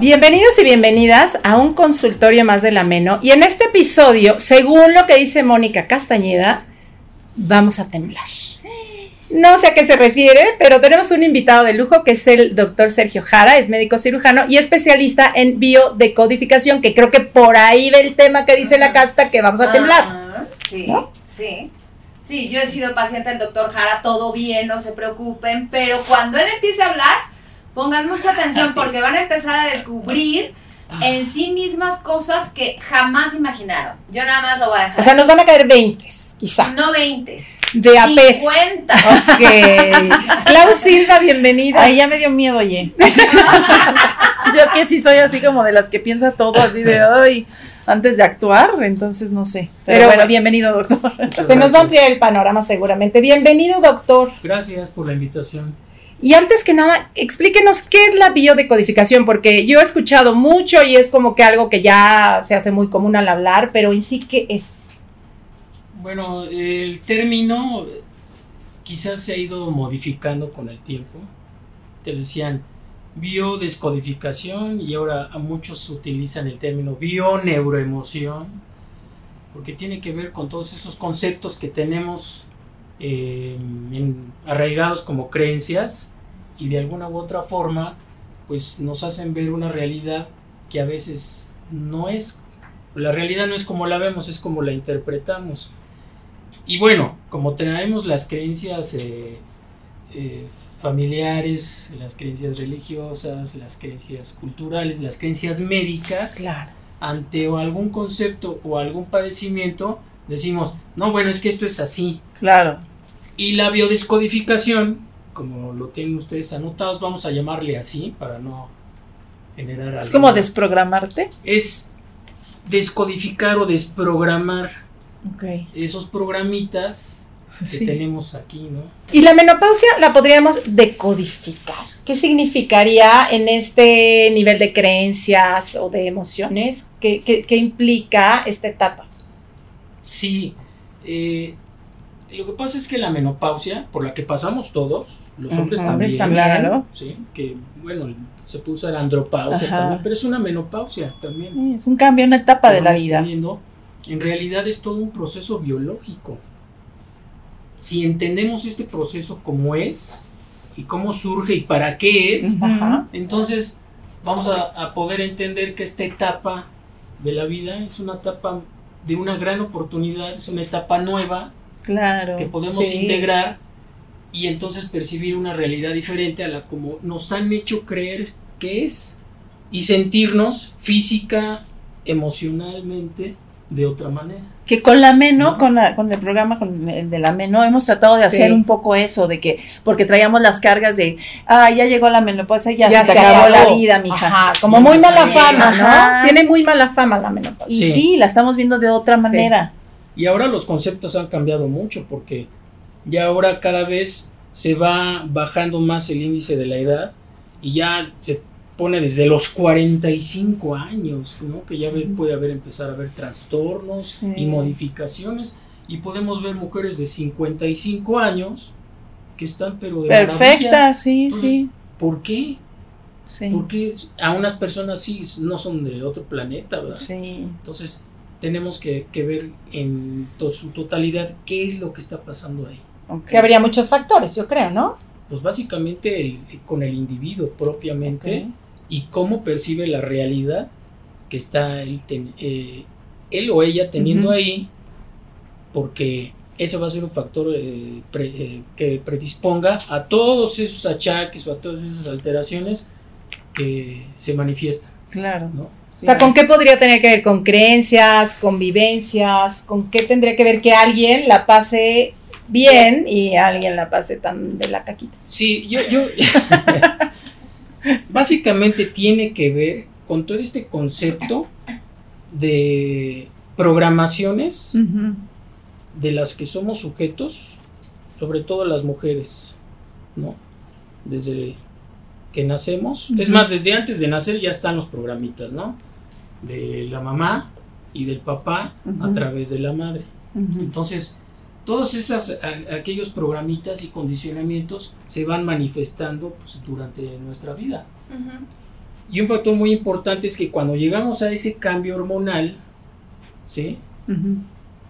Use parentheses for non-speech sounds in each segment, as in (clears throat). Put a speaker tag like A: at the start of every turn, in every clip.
A: Bienvenidos y bienvenidas a un consultorio más del ameno. Y en este episodio, según lo que dice Mónica Castañeda, vamos a temblar. No sé a qué se refiere, pero tenemos un invitado de lujo que es el doctor Sergio Jara, es médico cirujano y especialista en biodecodificación, que creo que por ahí ve el tema que dice la casta que vamos a temblar.
B: Ah, sí,
A: ¿No?
B: sí. Sí, yo he sido paciente del doctor Jara, todo bien, no se preocupen, pero cuando él empiece a hablar, pongan mucha atención (laughs) porque van a empezar a descubrir en sí mismas cosas que jamás imaginaron. Yo nada más lo voy a dejar.
A: O sea, nos van a caer 20, quizá.
B: no 20,
A: De a peso.
B: 50.
A: Ok. (laughs) Clau Silva, bienvenida.
C: Ay, ya me dio miedo, oye. (laughs) Yo que sí soy así como de las que piensa todo así de hoy antes de actuar, entonces no sé. Pero,
A: Pero
C: bueno,
A: bueno.
C: bienvenido, doctor.
A: Se nos va a ampliar el panorama seguramente. Bienvenido, doctor.
D: Gracias por la invitación.
A: Y antes que nada, explíquenos qué es la biodecodificación, porque yo he escuchado mucho y es como que algo que ya se hace muy común al hablar, pero en sí, ¿qué es?
D: Bueno, el término quizás se ha ido modificando con el tiempo. Te decían biodescodificación y ahora a muchos utilizan el término bioneuroemoción porque tiene que ver con todos esos conceptos que tenemos eh, en- arraigados como creencias y de alguna u otra forma pues nos hacen ver una realidad que a veces no es la realidad no es como la vemos es como la interpretamos y bueno como tenemos las creencias eh, eh, familiares las creencias religiosas las creencias culturales las creencias médicas
A: Claro.
D: ante algún concepto o algún padecimiento decimos no bueno es que esto es así
C: Claro.
D: Y la biodescodificación, como lo tienen ustedes anotados, vamos a llamarle así para no generar
C: Es como desprogramarte.
D: es descodificar o desprogramar esos programitas que
C: Sí.
D: tenemos aquí, ¿no?
A: Y la menopausia la podríamos decodificar. ¿Qué significaría en este nivel de creencias o de emociones? ¿Qué, qué- qué implica esta etapa?
D: Sí, eh, lo que pasa es que la menopausia, por la que pasamos todos, los
C: Ujú,
D: hombres
C: hombres
D: también,
C: Claro.
D: sí, que bueno, se puede usar andropausia
C: Ajá.
D: también, pero es una menopausia también.
C: Sí, Es un cambio, una etapa de la vida.
D: teniendo, en realidad es todo un proceso biológico. Si entendemos este proceso como es y cómo surge y para qué es.
A: Ajá.
D: entonces vamos a, a poder entender que esta etapa de la vida es una etapa de una gran oportunidad, es una etapa nueva
C: Claro.
D: que podemos
A: Sí.
D: integrar y entonces percibir una realidad diferente a la como nos han hecho creer que es y sentirnos física, emocionalmente de otra manera.
C: Que con la Meno,
D: ¿No?
C: con, la- con el programa con el de la Meno, hemos tratado de
A: Sí.
C: hacer un poco eso, de que, porque traíamos las cargas de, ah, ya llegó la menopausia, ya,
A: Ya
C: se acabó la vida, mija.
A: Ajá, como muy mala fama,
C: Ajá.
A: ¿no? Tiene muy mala fama la menopausia.
C: Y
D: Sí.
C: sí. la estamos viendo de otra
A: Sí.
C: manera.
D: Y ahora los conceptos han cambiado mucho porque ya ahora cada vez se va bajando más el índice de la edad y ya se pone desde los 45 años, ¿no? Que ya ve- puede haber empezar a haber trastornos
C: Sí.
D: y modificaciones y podemos ver mujeres de 55 años que están pero de maravilla.
C: Perfecta, sí,
D: Entonces,
C: sí.
D: ¿Por qué?
C: Sí.
D: Porque a unas personas sí no son de otro planeta, ¿verdad?
C: Sí.
D: Entonces tenemos que, que ver en to- su totalidad qué es lo que está pasando ahí.
C: ok.
A: Que habría muchos factores, yo creo, ¿no?
D: Pues básicamente el- con el individuo propiamente y cómo percibe la realidad que está él, ten- eh, él o ella teniendo ahí, porque ese va a ser un factor eh, pre- eh, que predisponga a todos esos achaques o a todas esas alteraciones que se manifiestan,
C: Claro.
D: ¿no?
A: O sea, ¿con qué podría tener que ver? ¿Con creencias, con vivencias? ¿Con qué tendría que ver que alguien la pase bien y alguien la pase tan de la caquita?
D: Sí, yo, yo (laughs) básicamente tiene que ver con todo este concepto de programaciones de las que somos sujetos, sobre todo las mujeres, ¿no? Desde que nacemos, es más, desde antes de nacer ya están los programitas, ¿no? De la mamá y del papá a través de la madre. Entonces, todos esas, a- aquellos programitas y condicionamientos se van manifestando pues, durante nuestra vida. Y un factor muy importante es que cuando llegamos a ese cambio hormonal, ¿sí?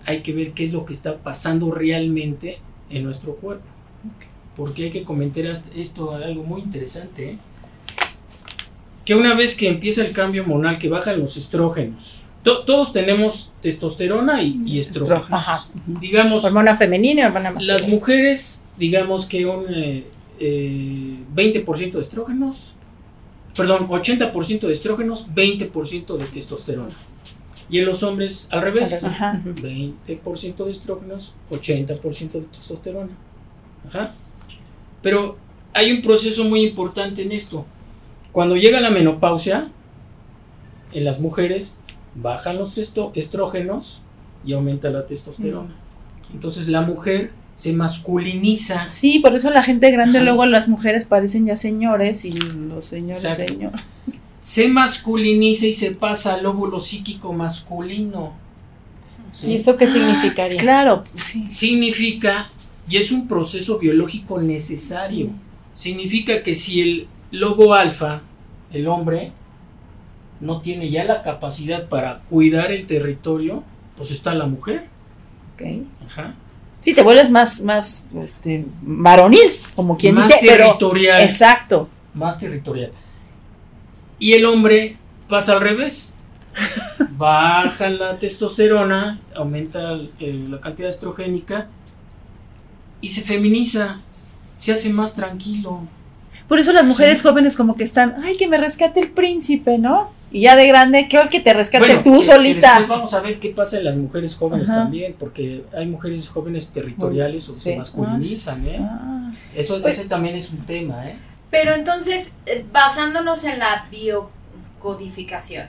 D: Hay que ver qué es lo que está pasando realmente en nuestro cuerpo. Porque hay que comentar est- esto algo muy interesante. ¿eh? Que una vez que empieza el cambio hormonal, que bajan los estrógenos, to- todos tenemos testosterona y, y estrógenos.
A: Ajá.
D: Digamos,
A: Hormona femenina y hormona masculina.
D: las mujeres, digamos que un eh, eh, 20% de estrógenos, perdón, 80% de estrógenos, 20% de testosterona. Y en los hombres al revés,
C: Ajá.
A: Ujú.
D: 20% de estrógenos, 80% de testosterona. Ajá. Pero hay un proceso muy importante en esto. Cuando llega la menopausia, en las mujeres bajan los estrógenos y aumenta la testosterona. Entonces la mujer se masculiniza.
C: Sí, por eso la gente grande
D: Ajá.
C: luego las mujeres parecen ya señores y los señores
D: Exacto.
C: señores.
D: Se masculiniza y se pasa al óvulo psíquico masculino. ¿Sí?
A: ¿Y eso qué significaría?
C: Claro, sí.
D: significa, y es un proceso biológico necesario, significa que si el lobo alfa, el hombre, no tiene ya la capacidad para cuidar el territorio, pues está la mujer.
A: Ok.
D: Ajá.
C: Sí, te vuelves más, más, este, varonil, como quien
D: más
C: dice, pero,
D: territorial.
C: exacto.
D: Más territorial. Y el hombre pasa al revés. (laughs) Baja la testosterona, aumenta eh, la cantidad estrogénica y se feminiza, se hace más tranquilo.
C: Por eso las mujeres
D: Sí.
C: jóvenes como que están, ay, que me rescate el príncipe, ¿no? Y ya de grande, que el que te rescate
D: Bueno,
C: tú
D: que- que
C: solita.
D: después vamos a ver qué pasa en las mujeres jóvenes
C: Ajá.
D: también, porque hay mujeres jóvenes territoriales o que
A: Sí.
D: se masculinizan, ¿eh?
C: Ah,
D: Eso
A: Pues-
D: ese también es un tema, ¿eh?
B: Pero entonces, eh, basándonos en la biocodificación,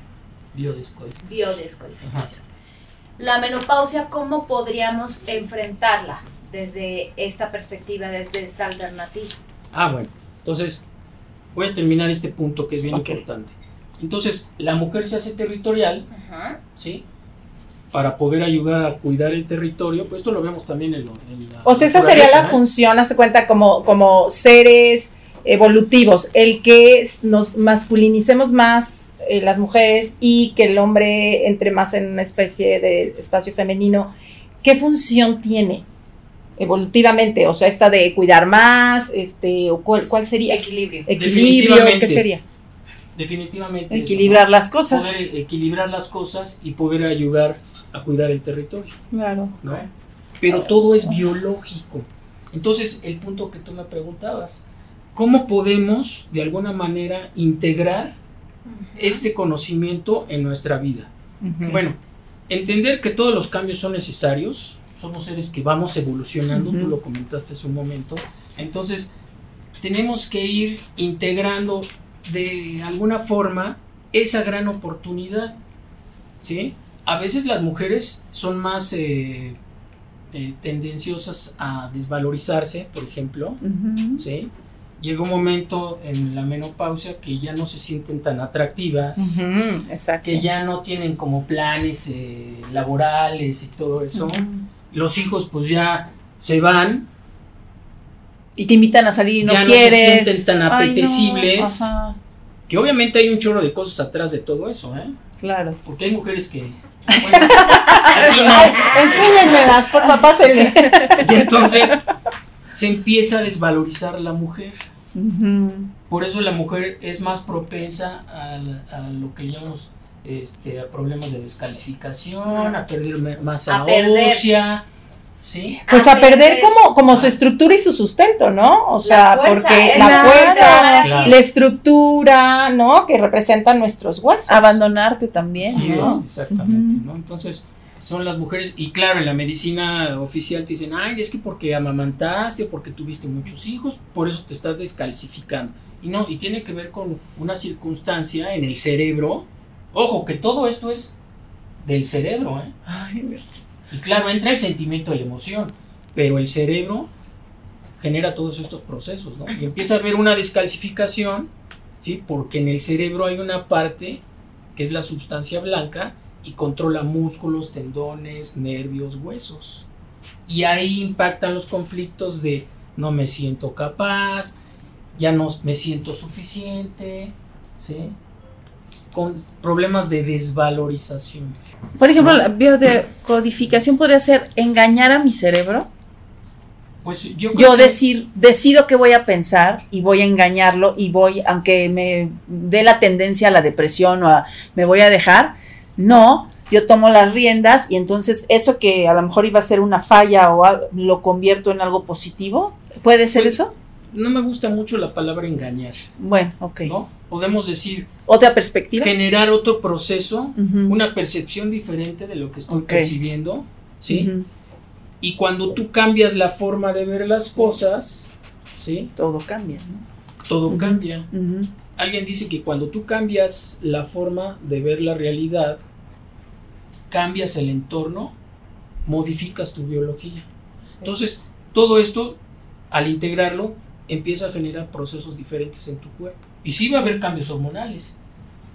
D: Biodescodificación.
B: biodescodificación, la menopausia, ¿cómo podríamos enfrentarla desde esta perspectiva, desde esta alternativa?
D: Ah, bueno. Entonces, voy a terminar este punto que es bien importante. Entonces, la mujer se hace territorial,
B: Ajá.
D: ¿sí? Para poder ayudar a cuidar el territorio, pues esto lo vemos también en, lo, en la
A: O sea, esa sería la función, hazte cuenta, como, como seres evolutivos, el que nos masculinicemos más eh, las mujeres y que el hombre entre más en una especie de espacio femenino. ¿Qué función tiene evolutivamente? O sea, esta de cuidar más, este, o cuál, cuál sería?
B: Equilibrio.
A: Equilibrio,
D: Definitivamente.
A: ¿qué sería?
D: Definitivamente. eso,
C: equilibrar
D: ¿no?
C: las cosas.
D: Poder equilibrar las cosas y poder ayudar a cuidar el territorio.
C: Claro.
D: ¿no? Pero todo es biológico. Entonces, el punto que tú me preguntabas, ¿cómo podemos de alguna manera integrar este conocimiento en nuestra vida? Bueno, entender que todos los cambios son necesarios, somos seres que vamos evolucionando,
C: Ujú.
D: tú lo comentaste hace un momento, entonces tenemos que ir integrando de alguna forma esa gran oportunidad, ¿sí? A veces las mujeres son más, eh, eh, tendenciosas a desvalorizarse, por ejemplo,
C: Ujú.
D: ¿sí? Llega un momento en la menopausia que ya no se sienten tan atractivas,
A: Exacto.
D: que ya no tienen como planes eh, laborales y todo eso. Los hijos pues ya se van,
C: Y te invitan a salir y no
D: Ya no se
C: quieres.
D: sienten tan
C: Ay, no,
D: apetecibles. que obviamente hay un chorro de cosas atrás de todo eso, ¿eh?
C: claro.
D: Porque hay mujeres que... (laughs) bueno.
A: Enséñenmelas, por favor, pásenle. (laughs)
D: Y entonces se empieza a desvalorizar la mujer. Por eso la mujer es más propensa a, a lo que llamamos este, a problemas de descalcificación, a perder masa
B: A perder.
D: ósea, ¿sí?
A: Pues a perder como, como su estructura y su sustento, ¿no? O sea,
B: fuerza,
A: porque la fuerza,
D: Claro.
A: la estructura, ¿no? Que representan nuestros huesos.
C: Abandonarte también.
D: Sí,
C: ¿no?
D: es, exactamente. ¿no? Entonces, son las mujeres, y claro, en la medicina oficial te dicen, ay, es que porque amamantaste o porque tuviste muchos hijos, por eso te estás descalcificando. Y no, y tiene que ver con una circunstancia en el cerebro. Ojo, que todo esto es del cerebro, ¿eh?
C: Ay,
D: Y claro, entra el sentimiento de la emoción, pero el cerebro genera todos estos procesos, ¿no? Y empieza a haber una descalcificación, ¿sí? Porque en el cerebro hay una parte que es la sustancia blanca y controla músculos, tendones, nervios, huesos. Y ahí impactan los conflictos de no me siento capaz, ya no me siento suficiente, ¿sí? Con problemas de desvalorización.
C: Por ejemplo, la biodecodificación podría ser engañar a mi cerebro.
D: Pues yo que-
C: decir, decido qué voy a pensar y voy a engañarlo y voy, aunque me dé la tendencia a la depresión o a me voy a dejar, no, yo tomo las riendas y entonces eso que a lo mejor iba a ser una falla o al- lo convierto en algo positivo. ¿Puede ser
D: Pues,
C: eso?
D: No me gusta mucho la palabra engañar,
C: Bueno, ok.
D: ¿no? Podemos decir
C: ¿Otra perspectiva?
D: generar otro proceso, una percepción diferente de lo que estoy percibiendo, ¿sí? Y cuando tú cambias la forma de ver las cosas, ¿sí?
C: Todo cambia, ¿no?
D: Todo cambia. Alguien dice que cuando tú cambias la forma de ver la realidad, cambias el entorno, modificas tu biología. Entonces, todo esto, al integrarlo, empieza a generar procesos diferentes en tu cuerpo. Y sí va a haber cambios hormonales,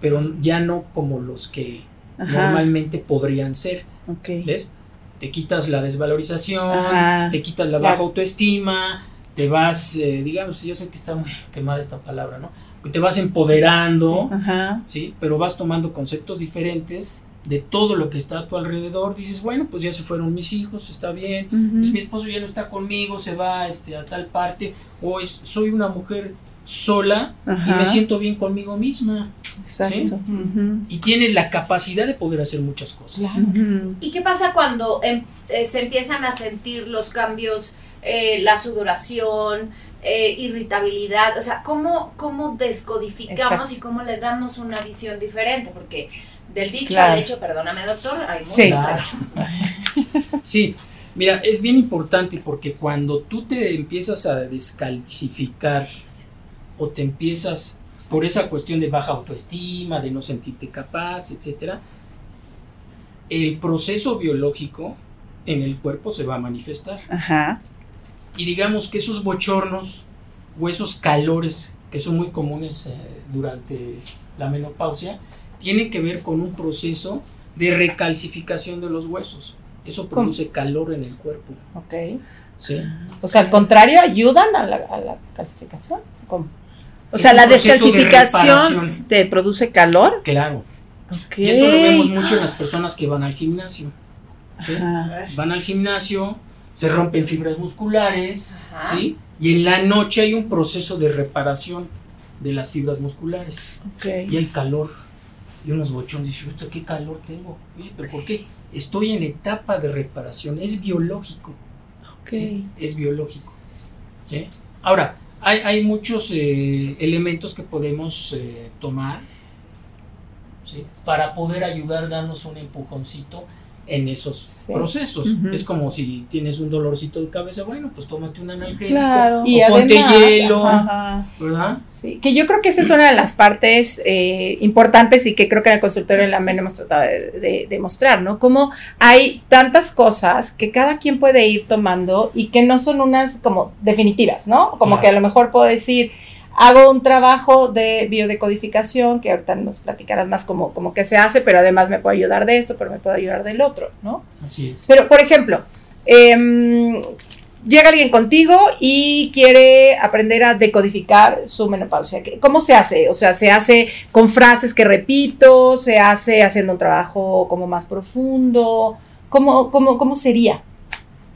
D: pero ya no como los que
C: Ajá.
D: normalmente podrían ser.
C: Ok.
D: ¿Ves? Te quitas la desvalorización,
C: Ajá.
D: te quitas la
A: Claro.
D: baja autoestima, te vas, eh, digamos, yo sé que está muy (laughs) quemada esta palabra, ¿no? Te vas empoderando,
C: Ajá.
D: ¿sí? Pero vas tomando conceptos diferentes de todo lo que está a tu alrededor. Dices, bueno, pues ya se fueron mis hijos, está bien. Pues mi esposo ya no está conmigo, se va este, a tal parte. O es, soy una mujer sola y me siento bien conmigo misma.
C: Exacto.
D: Y tienes la capacidad de poder hacer muchas cosas.
B: ¿Y qué pasa cuando em- eh, se empiezan a sentir los cambios, eh, la sudoración, eh, irritabilidad? O sea, ¿cómo, cómo descodificamos
A: Exacto.
B: y cómo le damos una visión diferente? Porque del dicho
C: Claro.
B: al hecho, perdóname doctor, hay mucho
A: Sí.
D: Claro. (laughs) Sí, mira, es bien importante porque cuando tú te empiezas a descalcificar o te empiezas por esa cuestión de baja autoestima, de no sentirte capaz, etcétera, el proceso biológico en el cuerpo se va a manifestar.
C: Ajá.
D: Y digamos que esos bochornos o esos calores que son muy comunes eh, durante la menopausia tienen que ver con un proceso de recalcificación de los huesos. Eso produce calor en el cuerpo.
A: Ok.
D: ¿sí?
A: O sea, al contrario, ayudan a la, a la calcificación. ¿Cómo?
C: O sea, la
D: de
C: descalcificación te produce calor.
D: Claro.
C: Ok.
D: Y esto lo vemos mucho en las personas que van al gimnasio. ¿sí?
C: Ajá.
D: Van al gimnasio, se rompen fibras musculares,
B: Ajá.
D: ¿sí? Y en la noche hay un proceso de reparación de las fibras musculares.
C: Ok.
D: y hay calor y unos bochones. Dice, "Puta, ¿qué calor tengo? Oye, ¿pero por qué? Estoy en etapa de reparación, es biológico.
C: Ok.
D: ¿sí? Es biológico. ¿sí? Ahora, hay, hay muchos eh, elementos que podemos eh, tomar ¿sí? para poder ayudar, darnos un empujoncito en esos
A: Sí.
D: procesos. Es como si tienes un dolorcito de cabeza, bueno, pues tómate un analgésico
C: Claro.
A: Y
D: o ponte
A: además,
D: hielo,
C: Ajá.
D: ¿verdad?
A: Sí, que yo creo que esa es una de las partes eh, importantes y que creo que en el consultorio de la MEN hemos tratado de, de- de mostrar, ¿no? Cómo hay tantas cosas que cada quien puede ir tomando y que no son unas como definitivas, ¿no? Como
D: Claro.
A: que a lo mejor puedo decir, hago un trabajo de biodecodificación, que ahorita nos platicarás más como, como que se hace, pero además me puede ayudar de esto, pero me puede ayudar del otro, ¿no?
D: Así es.
A: Pero, por ejemplo, em, llega alguien contigo y quiere aprender a decodificar su menopausia. ¿Qué- ¿Cómo se hace? O sea, ¿se hace con frases que repito? ¿Se hace haciendo un trabajo como más profundo? ¿Cómo, cómo, cómo sería?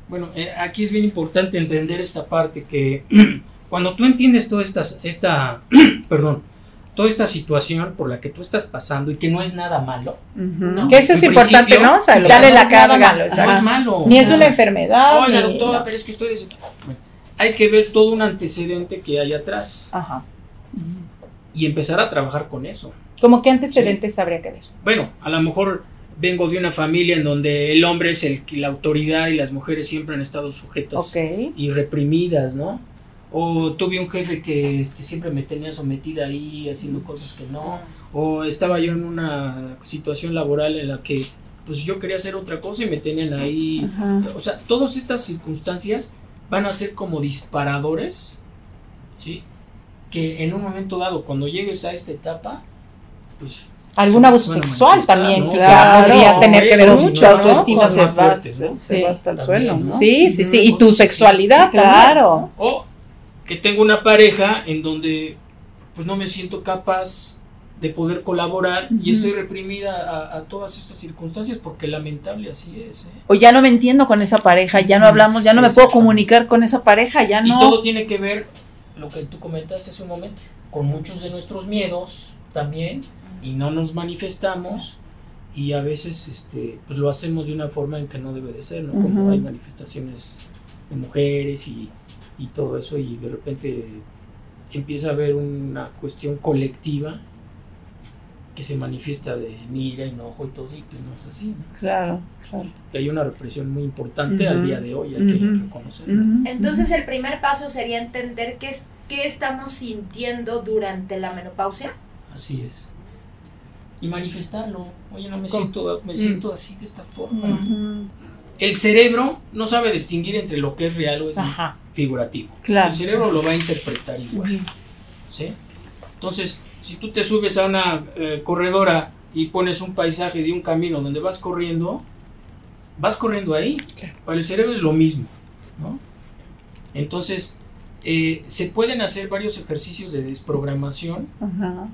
D: Bueno, eh, aquí es bien importante entender esta parte que (clears throat) cuando tú entiendes toda esta, esta (clears throat) perdón, toda esta situación por la que tú estás pasando y que no es nada malo.
A: Que eso es
D: En
A: importante, ¿no? O sea, lo
C: quitarle
A: que no
C: la carga.
A: malo,
D: no es malo.
A: Ni es
D: O
A: una
D: sea,
A: enfermedad.
D: Oiga,
A: ni-
D: doctora,
A: no.
D: pero es que estoy Bueno, hay que ver todo un antecedente que hay atrás
A: Ajá.
D: y empezar a trabajar con eso.
A: ¿Cómo qué antecedentes habría que ver?
D: Bueno, a lo mejor vengo de una familia en donde el hombre es el que la autoridad y las mujeres siempre han estado sujetas y reprimidas, ¿no? O tuve un jefe que este, siempre me tenía sometida ahí haciendo cosas que no. O estaba yo en una situación laboral en la que pues yo quería hacer otra cosa y me tenían ahí.
C: Ajá.
D: O sea, todas estas circunstancias van a ser como disparadores, ¿sí? Que en un momento dado, cuando llegues a esta etapa, pues...
A: Algún abuso sexual también,
D: ¿no?
A: quizá podría tener que ver mucho,
D: no,
C: autoestima se va,
D: fuertes, ¿no?
C: se
A: Sí.
C: va hasta el
D: También,
C: suelo,
D: ¿no?
A: Sí, sí, sí. Y tu sexualidad, también,
C: Claro.
D: O que tengo una pareja en donde pues no me siento capaz de poder colaborar y estoy reprimida a, a todas esas circunstancias porque lamentable así es. ¿eh?
C: O ya no me entiendo con esa pareja, ya no hablamos, ya no me puedo comunicar con esa pareja, ya
D: Y
C: no.
D: todo tiene que ver, lo que tú comentaste hace un momento, con muchos de nuestros miedos también y no nos manifestamos y a veces este, pues lo hacemos de una forma en que no debe de ser, ¿no? Como hay manifestaciones de mujeres y, y todo eso y de repente empieza a haber una cuestión colectiva que se manifiesta de ira, enojo y todo, y pues no es así, ¿no?
C: Claro, claro.
D: Que hay una represión muy importante al día de hoy, hay que reconocerlo.
B: Entonces el primer paso sería entender qué, es, qué estamos sintiendo durante la menopausia.
D: Así es. Y manifestarlo. Oye, no me
A: ¿Cómo?
D: siento, me siento así de esta forma. El cerebro no sabe distinguir entre lo que es real o es
A: Ajá.
D: Figurativo.
C: Claro.
D: El cerebro lo va a interpretar igual. ¿sí? Entonces, si tú te subes a una eh, corredora y pones un paisaje de un camino donde vas corriendo, vas corriendo ahí.
A: Claro.
D: Para el cerebro es lo mismo. ¿no? Entonces, eh, se pueden hacer varios ejercicios de desprogramación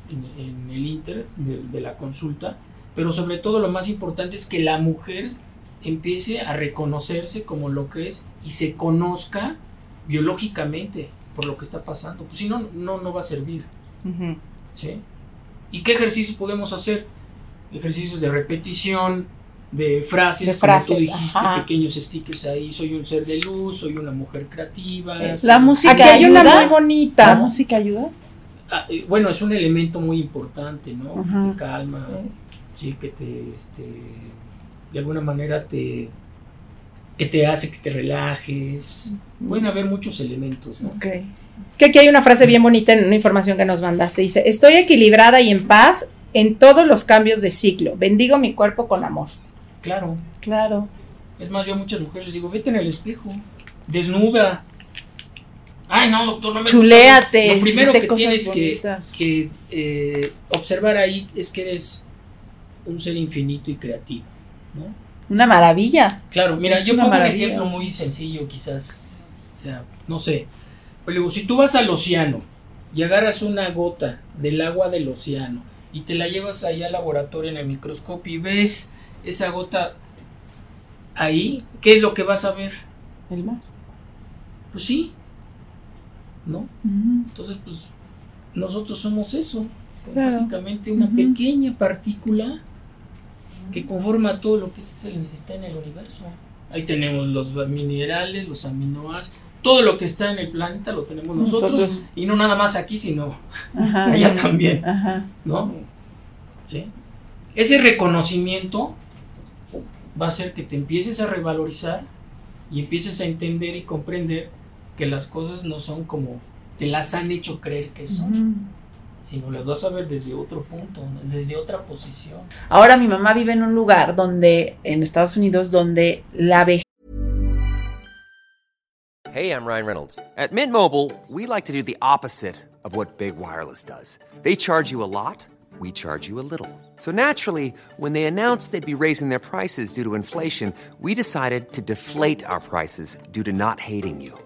D: en el inter de, de la consulta, pero sobre todo lo más importante es que la mujer empiece a reconocerse como lo que es y se conozca biológicamente por lo que está pasando. Pues si no, no, no va a servir. ¿sí? ¿Y qué ejercicios podemos hacer? Ejercicios de repetición, de frases,
A: De
D: como
A: frases,
D: tú dijiste,
A: ajá.
D: pequeños stickers ahí, soy un ser de luz, soy una mujer creativa. Soy-
C: La música
A: Aquí hay una
C: ayuda.
A: muy bonita.
C: ¿La música ayuda?
D: Ah, eh, bueno, es un elemento muy importante, ¿no?
C: Ajá.
D: Que te calma,
A: Sí.
D: sí, que te, este, de alguna manera te, que te hace que te relajes. Pueden haber muchos elementos, ¿no?
C: Ok.
A: Es que aquí hay una frase bien bonita en una información que nos mandaste. Dice, estoy equilibrada y en paz en todos los cambios de ciclo. Bendigo mi cuerpo con amor.
D: Claro.
C: Claro.
D: Es más, yo a muchas mujeres les digo, vete en el espejo, desnuda. Ay, no, doctor, no me gusta".
C: Chuléate.
D: Lo primero que tienes que, que eh, observar ahí es que eres un ser infinito y creativo, ¿no?
C: Una maravilla.
D: Claro, mira,
C: Es
D: yo pongo un ejemplo muy sencillo, quizás, o sea, no sé. Pero digo, si tú vas al océano y agarras una gota del agua del océano y te la llevas ahí al laboratorio en el microscopio y ves esa gota ahí, ¿qué es lo que vas a ver?
C: El mar.
D: Pues sí, ¿no? Entonces, pues nosotros somos eso,
C: Claro.
D: básicamente una pequeña partícula que conforma todo lo que es el- está en el universo. Ahí tenemos los minerales, los aminoácidos, todo lo que está en el planeta lo tenemos nosotros,
C: Nosotros.
D: y no nada más aquí, sino
C: Ajá. (laughs)
D: allá también,
C: Ajá.
D: ¿no? ¿Sí? Ese reconocimiento va a hacer que te empieces a revalorizar y empieces a entender y comprender que las cosas no son como te las han hecho creer que son, sino las vas a ver desde otro punto, desde otra posición.
C: Ahora mi mamá vive en un lugar donde, en Estados Unidos, donde la vejez
E: Hey, I'm Ryan Reynolds. At Mint Mobile, we like to do the opposite of what Big Wireless does. They charge you a lot, we charge you a little. So naturally, when they announced they'd be raising their prices due to inflation, we decided to deflate our prices due to not hating you.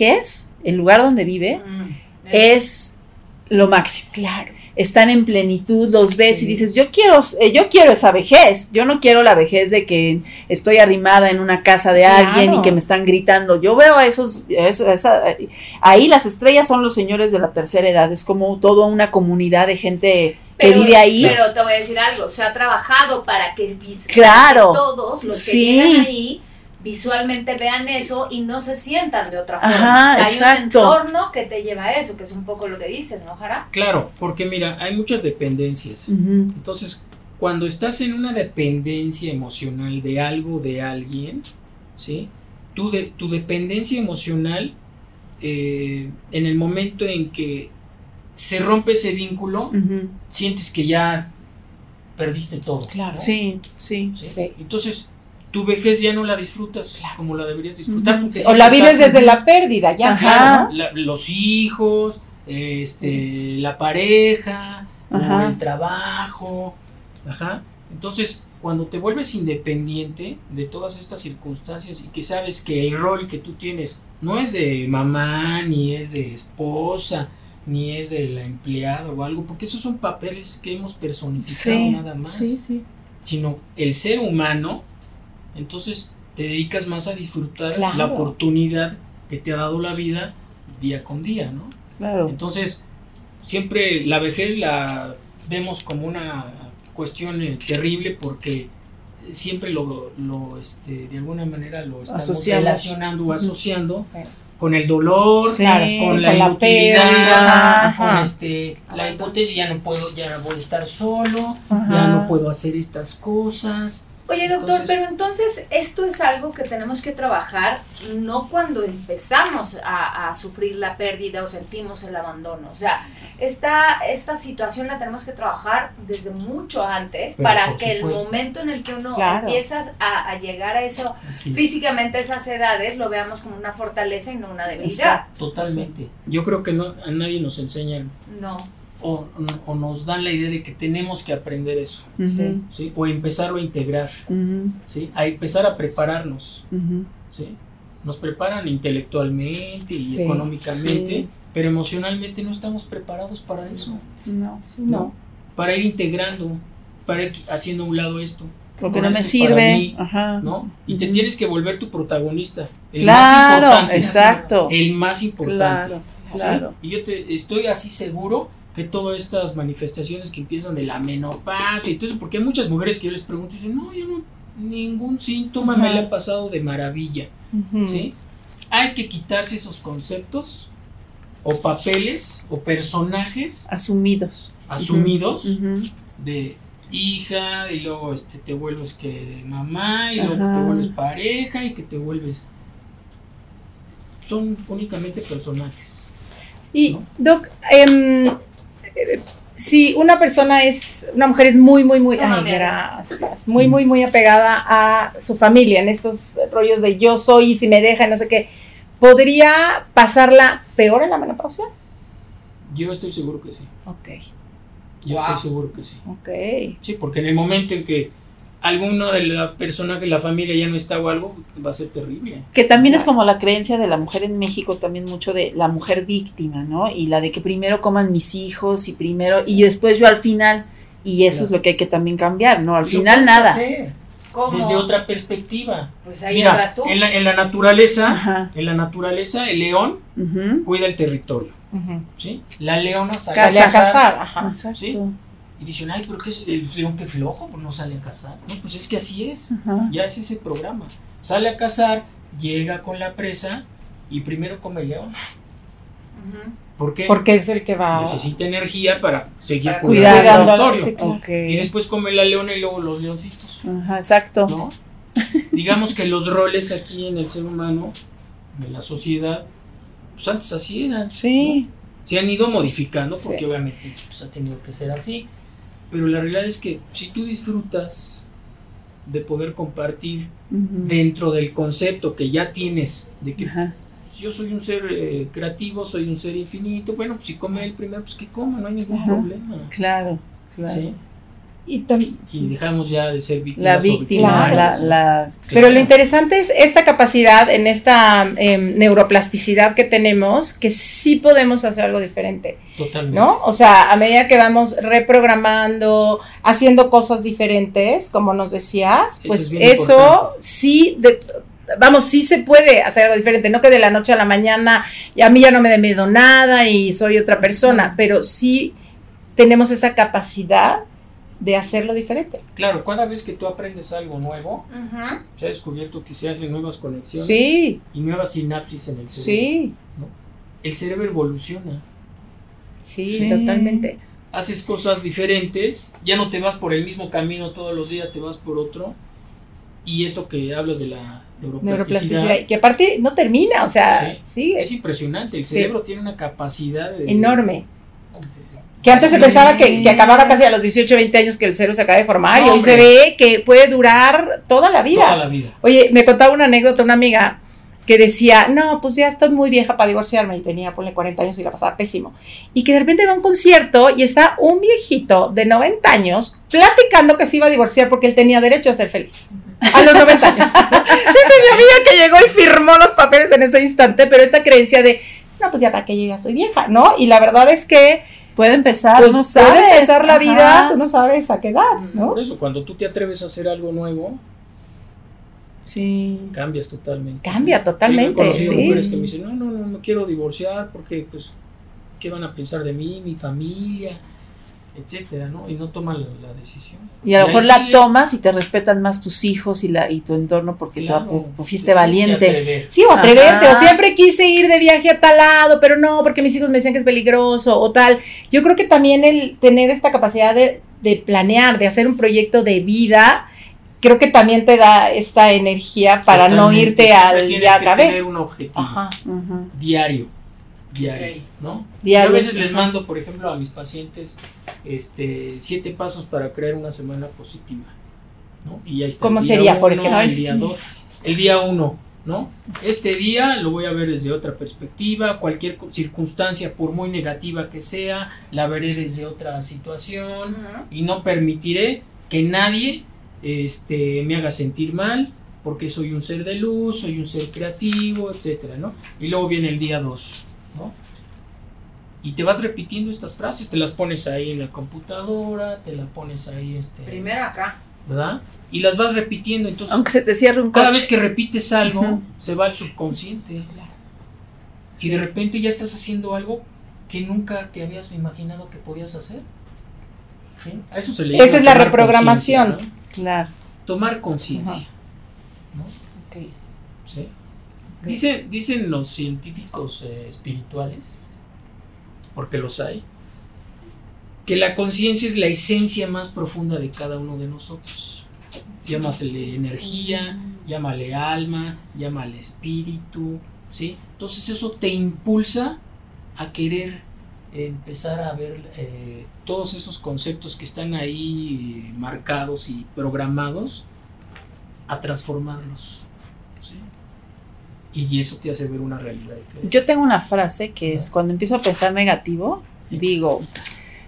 C: Es, el lugar donde vive, es lo máximo.
A: Claro.
C: Están en plenitud, los ves y dices, yo quiero, eh, yo quiero esa vejez, yo no quiero la vejez de que estoy arrimada en una casa de
A: Claro.
C: alguien y que me están gritando. Yo veo a esos, esa- ahí las estrellas son los señores de la tercera edad, es como toda una comunidad de gente que
B: Pero-
C: vive ahí.
B: Pero te voy a decir algo, se ha trabajado para que,
C: Claro.
B: todos los que
C: Sí.
B: llegan ahí visualmente vean eso y no se sientan de otra forma.
C: Ajá,
B: o sea, hay
C: exacto.
B: un entorno que te lleva a eso, que es un poco lo que dices, ¿no, Jara?
D: Claro, porque mira, hay muchas dependencias. Entonces, cuando estás en una dependencia emocional de algo, de alguien, ¿sí? Tu, de, tu dependencia emocional, eh, en el momento en que se rompe ese vínculo, sientes que ya perdiste todo.
A: Claro.
D: ¿no?
C: Sí, sí.
D: ¿Sí?
A: Sí.
D: Entonces, tu vejez ya no la disfrutas como la deberías disfrutar.
A: O la vives
D: en-
A: desde la pérdida, ya.
C: Ajá.
A: claro,
D: los hijos, este, la pareja,
C: Ajá.
D: el trabajo, ajá. Entonces, cuando te vuelves independiente de todas estas circunstancias y que sabes que el rol que tú tienes no es de mamá, ni es de esposa, ni es de la empleada o algo, porque esos son papeles que hemos personificado
C: Sí,
D: nada más,
C: sí, sí.
D: sino el ser humano, entonces te dedicas más a disfrutar
A: Claro.
D: la oportunidad que te ha dado la vida día con día, ¿no?
C: Claro.
D: Entonces, siempre la vejez la vemos como una cuestión eh, terrible porque siempre lo, lo, este, de alguna manera lo estamos
C: Asociamos.
D: relacionando o asociando
A: Sí.
D: con el dolor,
C: Sí,
D: con
A: con
D: la
A: la
D: inutilidad,
A: pérdida,
D: con
C: ajá.
D: este, la impotencia, ya no puedo, ya voy a estar solo,
C: Ajá.
D: ya no puedo hacer estas cosas.
B: Oye, doctor,
D: Entonces-
B: pero entonces esto es algo que tenemos que trabajar no cuando empezamos a, a sufrir la pérdida o sentimos el abandono. O sea, esta, esta situación la tenemos que trabajar desde mucho antes para que el momento en el que uno
A: Claro.
B: empieza a, a llegar a eso físicamente a esas edades, lo veamos como una fortaleza y no una debilidad.
C: Exacto.
D: Totalmente. Yo creo que no, a nadie nos enseñan
B: No.
D: O, o nos dan la idea de que tenemos que aprender eso,
C: Ujú,
D: ¿sí? O empezarlo a integrar,
C: ujú,
D: ¿sí? A empezar a prepararnos,
C: ujú.
D: ¿sí? Nos preparan intelectualmente y
A: Sí,
D: económicamente,
C: sí.
D: pero emocionalmente no estamos preparados para eso,
C: No.
D: ¿no? Para ir integrando, para ir haciendo a un lado esto.
C: Lo que
D: Ahora
C: no me sirve.
D: mí,
C: Ajá.
D: ¿no? Y te tienes que volver tu protagonista. El más
C: Claro,
D: importante.
C: exacto.
D: El más importante.
C: Claro,
D: ¿sí?
C: claro.
D: Y yo te, estoy así seguro que todas estas manifestaciones que empiezan de la menopausia y todo eso, porque hay muchas mujeres que yo les pregunto y dicen, no, yo no, ningún síntoma me le ha pasado de maravilla. ¿sí? Hay que quitarse esos conceptos o papeles o personajes
C: Asumidos.
D: asumidos de hija y luego este te vuelves que mamá y luego que te vuelves pareja y que te vuelves son únicamente personajes
A: Y,
D: ¿no?
A: Doc, eh, si una persona es, una mujer es muy, muy, muy, ay, gracias, muy, muy, muy apegada a su familia, en estos rollos de yo soy y si me deja, y no sé qué, ¿podría pasarla peor en la menopausia?
D: yo estoy seguro que sí
A: Ok,
D: yo
B: Wow.
D: estoy seguro que sí
A: ok.
D: sí porque en el momento en que alguno de la persona que la familia ya no está o algo, va a ser terrible.
C: Que también es como la creencia de la mujer en México, también mucho de la mujer víctima, ¿no? Y la de que primero coman mis hijos y primero, y después yo al final, y eso es lo que hay que también cambiar, ¿no? Al final nada.
D: hacer
B: ¿Cómo?
D: Desde otra perspectiva.
B: Pues ahí
D: Mira,
B: entras tú.
D: en la, en la naturaleza,
C: Ajá.
D: en la naturaleza, el león cuida el territorio. ¿sí? La leona sale
A: a cazar, ajá.
D: ¿sí? Y dicen, ay, pero ¿qué es el león que flojo? Pues no sale a cazar. No, pues es que así es.
C: Ajá.
D: Ya es ese programa. Sale a cazar, llega con la presa y primero come el león. ¿Por qué?
A: Porque es el que va
D: necesita energía para seguir
B: Para
D: cuidando el
C: cuidarlo.
D: territorio.
A: Sí, claro.
C: Ok.
D: Y después come la leona y luego los leoncitos.
C: Ajá, exacto.
D: ¿no? Digamos que los roles aquí en el ser humano, en la sociedad, pues antes así eran.
C: Sí.
D: ¿no? Se han ido modificando porque
A: Sí.
D: obviamente pues, ha tenido que ser así. Pero la realidad es que si tú disfrutas de poder compartir dentro del concepto que ya tienes de que
C: Ajá.
D: pues, yo soy un ser eh, creativo, soy un ser infinito, bueno, pues si come el primero, pues que coma, no hay ningún
C: Ajá.
D: problema.
C: Claro, claro.
D: ¿sí?
A: Y
D: dejamos ya de ser víctimas.
C: La víctima, la, la-
A: Pero lo interesante es esta capacidad, en esta em, neuroplasticidad que tenemos, que sí podemos hacer algo diferente,
D: Totalmente.
A: ¿no? O sea, a medida que vamos reprogramando, haciendo cosas diferentes, como nos decías,
D: Eso
A: pues
D: es
A: eso sí, de- vamos, sí se puede hacer algo diferente, no que de la noche a la mañana y a mí ya no me dé miedo nada y soy otra persona, pero sí tenemos esta capacidad de hacerlo diferente.
D: Claro, cada vez que tú aprendes algo nuevo,
B: Ujú.
D: se ha descubierto que se hacen nuevas conexiones
A: Sí,
D: y nuevas sinapsis en el cerebro.
A: sí,
D: El cerebro evoluciona.
A: sí,
C: Sí.
A: totalmente.
D: Haces cosas diferentes, ya no te vas por el mismo camino todos los días, te vas por otro. Y esto que hablas de la neuroplasticidad,
A: neuroplasticidad, que aparte no termina, o sea, sí,
D: es
A: es
D: impresionante. El
A: Sí.
D: cerebro tiene una capacidad de-
A: enorme. Que antes se
D: Sí.
A: pensaba que, que acababa casi a los 18, 20 años que el cerebro se acaba de formar y
D: No,
A: hoy se ve que puede durar toda la vida.
D: Toda la vida.
A: Oye, me contaba una anécdota una amiga que decía, no, pues ya estoy muy vieja para divorciarme y tenía, ponle 40 años y la pasaba pésimo. Y que de repente va a un concierto y está un viejito de 90 años platicando que se iba a divorciar porque él tenía derecho a ser feliz. A los 90 años. (laughs) Dice mi amiga que llegó y firmó los papeles en ese instante, pero esta creencia de, no, pues ya para que yo ya soy vieja, ¿no? Y la verdad es que
C: puede empezar,
A: pues,
C: no
A: puede
C: sabes.
A: empezar la
C: Ajá.
A: vida, tú no sabes a qué edad, ¿no?
D: Por eso, cuando tú te atreves a hacer algo nuevo,
C: Sí.
D: cambias totalmente.
A: Cambia totalmente,
D: Yo he conocido
A: sí.
D: mujeres que me dicen, no, no, no, no quiero divorciar porque, pues, ¿qué van a pensar de mí, mi familia, etcétera, ¿no? Y no toman la, la decisión.
C: Y a lo mejor la
D: sigue.
C: tomas y te respetan más tus hijos y la y tu entorno porque tú
D: Claro,
C: fuiste valiente.
A: Sí, o atreverte,
C: Ajá.
A: o siempre quise ir de viaje a tal lado, pero no, porque mis hijos me decían que es peligroso o tal. Yo creo que también el tener esta capacidad de, de planear, de hacer un proyecto de vida, creo que también te da esta energía para no irte al
D: que
A: acabé.
D: tener un objetivo
A: Ajá.
D: Diario, diario. ¿no?
C: Diario,
D: Yo a veces les mando, por ejemplo, a mis pacientes este, siete pasos para crear una semana positiva, ¿no? Y ahí está
A: ¿Cómo
D: el día
A: sería, por ejemplo?
D: El día
C: sí.
D: dos, el día uno, ¿no? Este día lo voy a ver desde otra perspectiva, cualquier circunstancia, por muy negativa que sea, la veré desde otra situación y no permitiré que nadie este, me haga sentir mal porque soy un ser de luz, soy un ser creativo, etcétera, ¿no? Y luego viene el día 2, ¿no? Y te vas repitiendo estas frases, te las pones ahí en la computadora, te las pones ahí, este,
B: Primero acá.
D: ¿verdad? Y las vas repitiendo, entonces
C: Aunque se te cierre un
D: cada
C: coche.
D: vez que repites algo, se va al subconsciente. Y de repente ya estás haciendo algo que nunca te habías imaginado que podías hacer. ¿Sí? A eso se le
A: Esa es la reprogramación.
C: Claro.
D: Tomar conciencia. ¿no?
A: Ok.
D: ¿Sí? Dicen, dicen los científicos eh, espirituales, porque los hay, que la conciencia es la esencia más profunda de cada uno de nosotros. Llámasele energía, llámale alma, llámale espíritu, ¿sí? Entonces eso te impulsa a querer empezar a ver eh, todos esos conceptos que están ahí marcados y programados, a transformarlos, ¿sí? Y eso te hace ver una realidad diferente.
C: Yo tengo una frase que es cuando empiezo a pensar negativo, digo,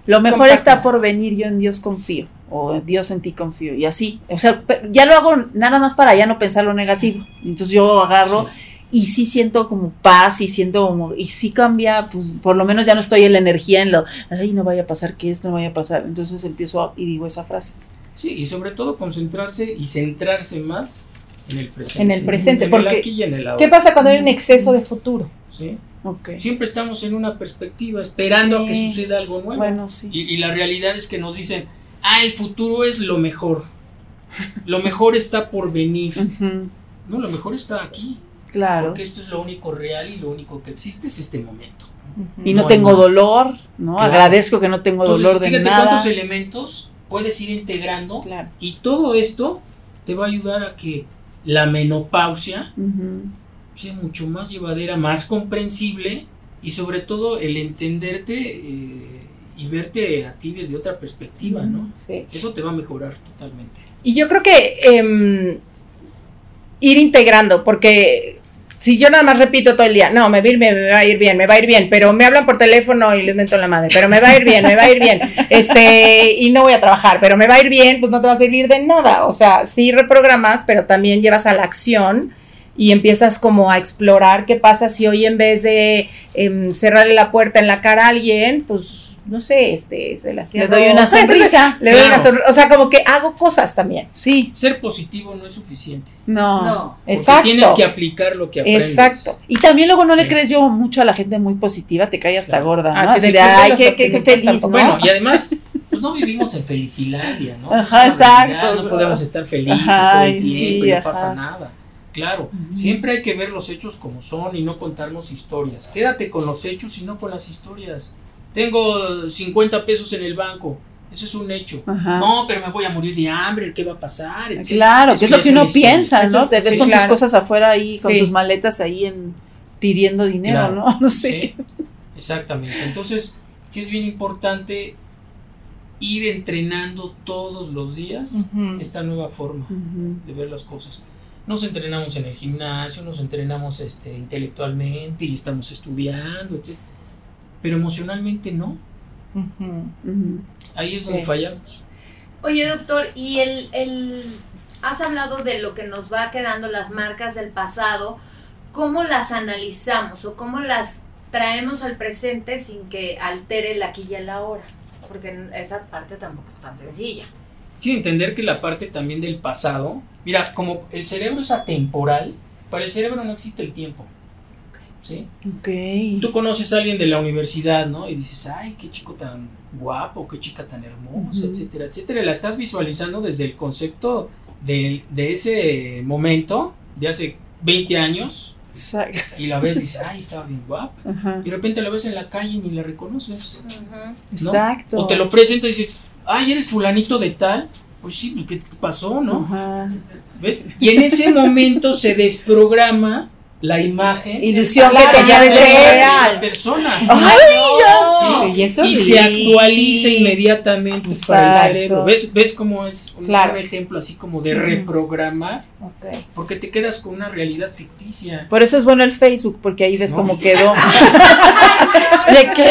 C: lo mejor está por venir, yo en Dios confío. o Dios en ti confío, y así. O sea, ya lo hago nada más para ya no pensar lo negativo. Entonces yo agarro y sí siento como paz y siento como, y sí cambia, pues por lo menos ya no estoy en la energía en lo, ay, no vaya a pasar que esto no vaya a pasar. Entonces empiezo a- y digo esa frase.
D: Sí, y sobre todo concentrarse y centrarse más en el presente.
A: En el presente,
D: en
A: porque-
D: el aquí y en el ahora.
A: ¿Qué pasa cuando hay un exceso de futuro?
D: ¿Sí?
C: Ok.
D: Siempre estamos en una perspectiva, esperando a que suceda algo nuevo.
C: Bueno, sí.
D: Y, y la realidad es que nos dicen, ah, el futuro es lo mejor. Lo mejor está por venir. (laughs) No, lo mejor está aquí.
C: Claro.
D: Porque esto es lo único real y lo único que existe es este momento.
C: Y no, tengo
D: más.
C: dolor, ¿no?
D: Claro.
C: Agradezco que no tengo
D: Entonces,
C: dolor de
D: fíjate
C: nada.
D: cuántos elementos puedes ir integrando
C: Claro.
D: y todo esto te va a ayudar a que la menopausia
C: Ujú.
D: sea mucho más llevadera, más comprensible y sobre todo el entenderte eh, y verte a ti desde otra perspectiva, ¿no?
A: Sí.
D: Eso te va a mejorar totalmente.
A: Y yo creo que em, ir integrando, porque si yo nada más repito todo el día, no, me va a ir bien, me va a ir bien, me va a ir bien, pero me hablan por teléfono y les meto la madre, pero me va a ir bien, me va a ir bien, este, y no voy a trabajar, pero me va a ir bien, pues no te va a servir de nada. O sea, sí reprogramas, pero también llevas a la acción y empiezas como a explorar qué pasa si hoy en vez de em, cerrarle la puerta en la cara a alguien, pues no sé, este, se la
C: Le doy una (laughs) sonrisa.
A: Le doy una sonrisa. O sea, como que hago cosas también.
C: Sí,
D: Ser positivo no es suficiente.
C: no.
B: No.
D: Porque
A: Exacto.
D: tienes que aplicar lo que aprendes.
A: Exacto.
C: Y también luego no le crees yo mucho a la gente muy positiva, te cae hasta
D: Claro.
C: gorda, ¿no?
A: Así
C: Así
A: de
C: ay, qué, qué, feliz.
D: Bueno, y además, pues no vivimos en Felicilandia, ¿no?
C: Ajá, exacto.
D: No podemos estar felices
C: Ajá,
D: todo el
C: sí,
D: tiempo y no
C: ajá.
D: pasa nada. Claro, siempre hay que ver los hechos como son y no contarnos historias. Quédate con los hechos y no con las historias. Tengo 50 pesos en el banco. Eso es un hecho.
C: Ajá.
D: No, pero me voy a morir de hambre. ¿Qué va a pasar? Etcétera.
C: Claro,
D: Eso
C: que es lo que uno piensa, ¿no? Te ves
D: sí,
C: con tus cosas afuera ahí, con
A: Sí.
C: tus maletas ahí en pidiendo dinero,
D: Claro.
C: ¿no? (laughs) No sé.
D: Sí, exactamente. Entonces, sí es bien importante ir entrenando todos los días esta nueva forma de ver las cosas. Nos entrenamos en el gimnasio, nos entrenamos este, intelectualmente y estamos estudiando, etc. Pero emocionalmente no.
A: Ujú.
C: Ujú.
D: Ahí es
A: Sí.
D: donde fallamos.
B: Oye, doctor, y el, el. Has hablado de lo que nos va quedando, las marcas del pasado. ¿Cómo las analizamos o cómo las traemos al presente sin que altere el aquí y el ahora? Porque esa parte tampoco es tan sencilla.
D: Sí, entender que la parte también del pasado, mira, como el cerebro es atemporal, para el cerebro no existe el tiempo. ¿Sí?
C: Ok.
D: Tú conoces a alguien de la universidad, ¿no? Y dices, ay, qué chico tan guapo, qué chica tan hermosa, etcétera, etcétera. La estás visualizando desde el concepto de, de ese momento, de hace 20 años,
C: Exacto.
D: y la ves y dices, ay, estaba bien guapa.
C: Ajá.
D: Y de repente la ves en la calle y ni la reconoces. ¿no?
C: Exacto.
D: O te lo presenta y dices, ay, eres fulanito de tal. Pues sí, ¿qué te pasó, no?
C: Ajá.
D: ¿Ves? Y en ese momento se desprograma la imagen
C: Ilusión que tenía de ser real.
D: persona.
C: Ay,
D: Sí.
A: Sí, y eso
D: y
A: sí.
D: se actualiza inmediatamente para el
C: Exacto.
D: cerebro. ¿Ves, ¿Ves cómo es un,
A: Claro.
D: ejemplo así como de reprogramar? Porque te quedas con una realidad ficticia.
C: Por eso es bueno el Facebook, porque ahí ves
D: No.
C: cómo quedó. (laughs) ¿De qué?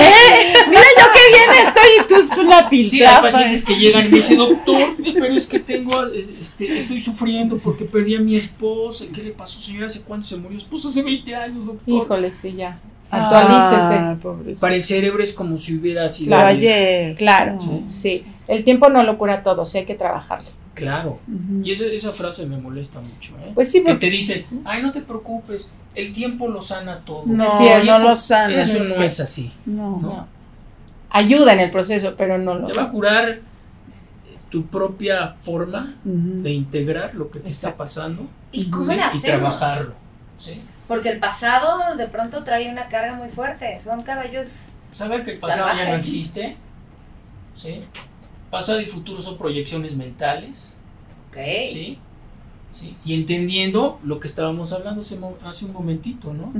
C: Mira yo qué bien estoy (laughs) y tú, tú la
D: Sí, hay pacientes que llegan y me dicen, doctor, pero es que tengo, este, estoy sufriendo porque perdí a mi esposa. ¿Qué le pasó, señora? ¿Hace cuánto se murió? Esposa hace 20 años, doctor.
A: Híjole, sí, ya. Actualícese.
C: Ah.
D: Para el cerebro es como si hubiera sido
C: Claro,
D: ayer.
A: Claro,
D: Sí.
A: sí. El tiempo no lo cura todo, sí hay que trabajarlo.
D: Claro. Y esa, esa frase me molesta mucho, ¿eh?
A: Pues sí,
D: que
A: porque-
D: te dicen, ay, no te preocupes, el tiempo lo sana todo.
C: No, no
D: eso-
C: lo sana.
D: Eso
A: No es
D: no es así.
C: No.
D: ¿no?
A: Ayuda en el proceso, pero no lo.
D: Te va a curar tu propia forma de integrar lo que te está pasando
B: ¿Y cómo
D: ¿sí? y trabajarlo. ¿sí?
B: Porque el pasado de pronto trae una carga muy fuerte. Son caballos.
D: Saber que el pasado ya no existe. ¿sí? Pasado y futuro son proyecciones mentales.
B: Ok.
D: ¿sí? ¿sí? Y entendiendo lo que estábamos hablando hace, mo- hace un momentito, ¿no?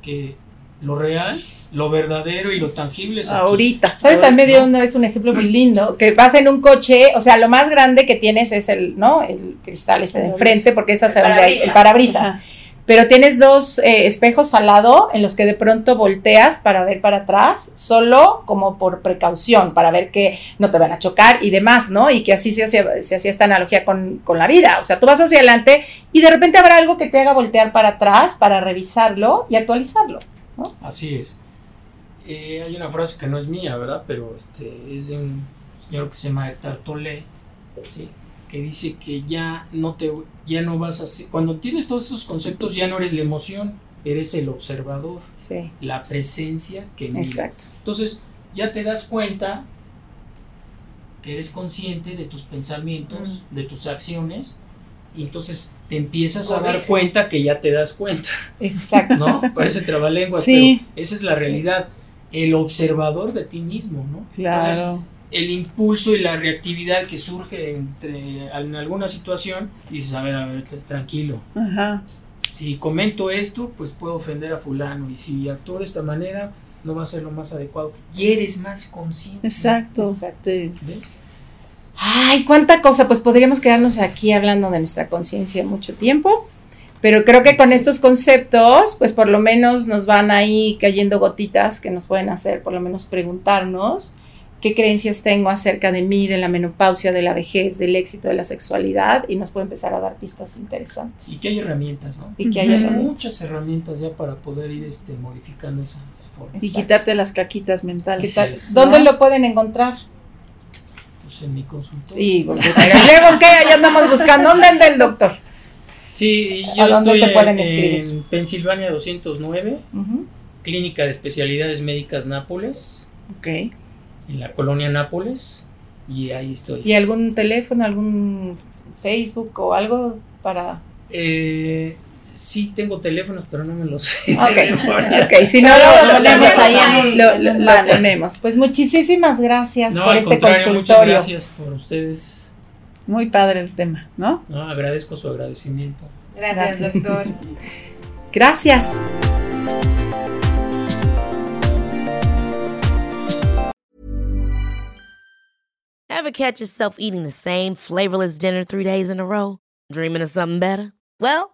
D: Que lo real, lo verdadero y lo tangible es aquí.
C: Ahorita.
A: ¿Sabes? A mí me dio una vez un ejemplo muy lindo, que vas en un coche, o sea, lo más grande que tienes es el, ¿no? El cristal este de enfrente, porque es hacia
B: El
A: donde hay el
B: parabrisas.
A: parabrisas.
C: Ajá.
A: pero tienes dos eh, espejos al lado en los que de pronto volteas para ver para atrás, solo como por precaución, para ver que no te van a chocar y demás, ¿no? Y que así se hacía, se hacía esta analogía con, con la vida. O sea, tú vas hacia adelante y de repente habrá algo que te haga voltear para atrás para revisarlo y actualizarlo. ¿No?
D: Así es. Eh, hay una frase que no es mía, ¿verdad? Pero este, es de un señor que se llama Tartolé, ¿sí? que dice que ya no te ya no vas a ser, cuando tienes todos esos conceptos ya no eres la emoción, eres el observador,
A: Sí,
D: la presencia que mira.
A: exacto.
D: Entonces, ya te das cuenta que eres consciente de tus pensamientos, de tus acciones, y entonces te empiezas a dar cuenta que ya te das cuenta,
A: Exacto.
D: ¿no? Parece trabalenguas,
A: Sí.
D: pero esa es la realidad. El observador de ti mismo, ¿no? Entonces,
C: Claro.
D: el impulso y la reactividad que surge entre, en alguna situación, dices, a ver, a ver, tranquilo.
C: Ajá.
D: Si comento esto, pues puedo ofender a fulano. Y si actúo de esta manera, no va a ser lo más adecuado. Y eres más consciente.
C: Exacto.
A: Exacto.
D: ¿Ves?
A: Ay, cuánta cosa, pues podríamos quedarnos aquí hablando de nuestra conciencia mucho tiempo, pero creo que con estos conceptos, pues por lo menos nos van ahí cayendo gotitas que nos pueden hacer, por lo menos preguntarnos qué creencias tengo acerca de mí, de la menopausia, de la vejez, del éxito de la sexualidad y nos puede empezar a dar pistas interesantes.
D: Y que hay herramientas, ¿no?
A: Y que
D: Hay
A: herramientas.
D: muchas herramientas ya para poder ir este, modificando esa forma.
C: Y quitarte las caquitas
A: ¿Qué
C: mentales.
A: tal?
D: es.
A: ¿Dónde
C: ¿No?
A: lo pueden encontrar?
D: Pues en mi consultorio.
A: Y, luego, ¿qué? Ahí andamos buscando. ¿Dónde anda el doctor?
D: Sí,
A: ¿A
D: yo
A: dónde
D: estoy
A: te pueden
D: en,
A: escribir?
D: en Pensilvania 209,
A: Ujú,
D: Clínica de Especialidades Médicas Nápoles,
C: Ok.
D: en la colonia Nápoles, y ahí estoy.
A: ¿Y algún teléfono, algún Facebook o algo para...?
D: Eh, sí tengo teléfonos, pero no me los sé.
A: Ok, (laughs) ok, si no
C: Pero
A: lo,
C: lo
A: ponemos ahí, lo, lo- lo ponemos. Pues muchísimas gracias
D: No,
A: por
D: al
A: este
D: contrario, muchas
A: consultorio.
D: gracias por ustedes.
C: Muy padre el tema, ¿no?
D: No, agradezco su agradecimiento.
B: Gracias,
C: Gracias.
B: doctor. (laughs)
A: Gracias.
F: Ever catch yourself eating the same flavorless dinner three days in a row? Dreaming of something better? Well,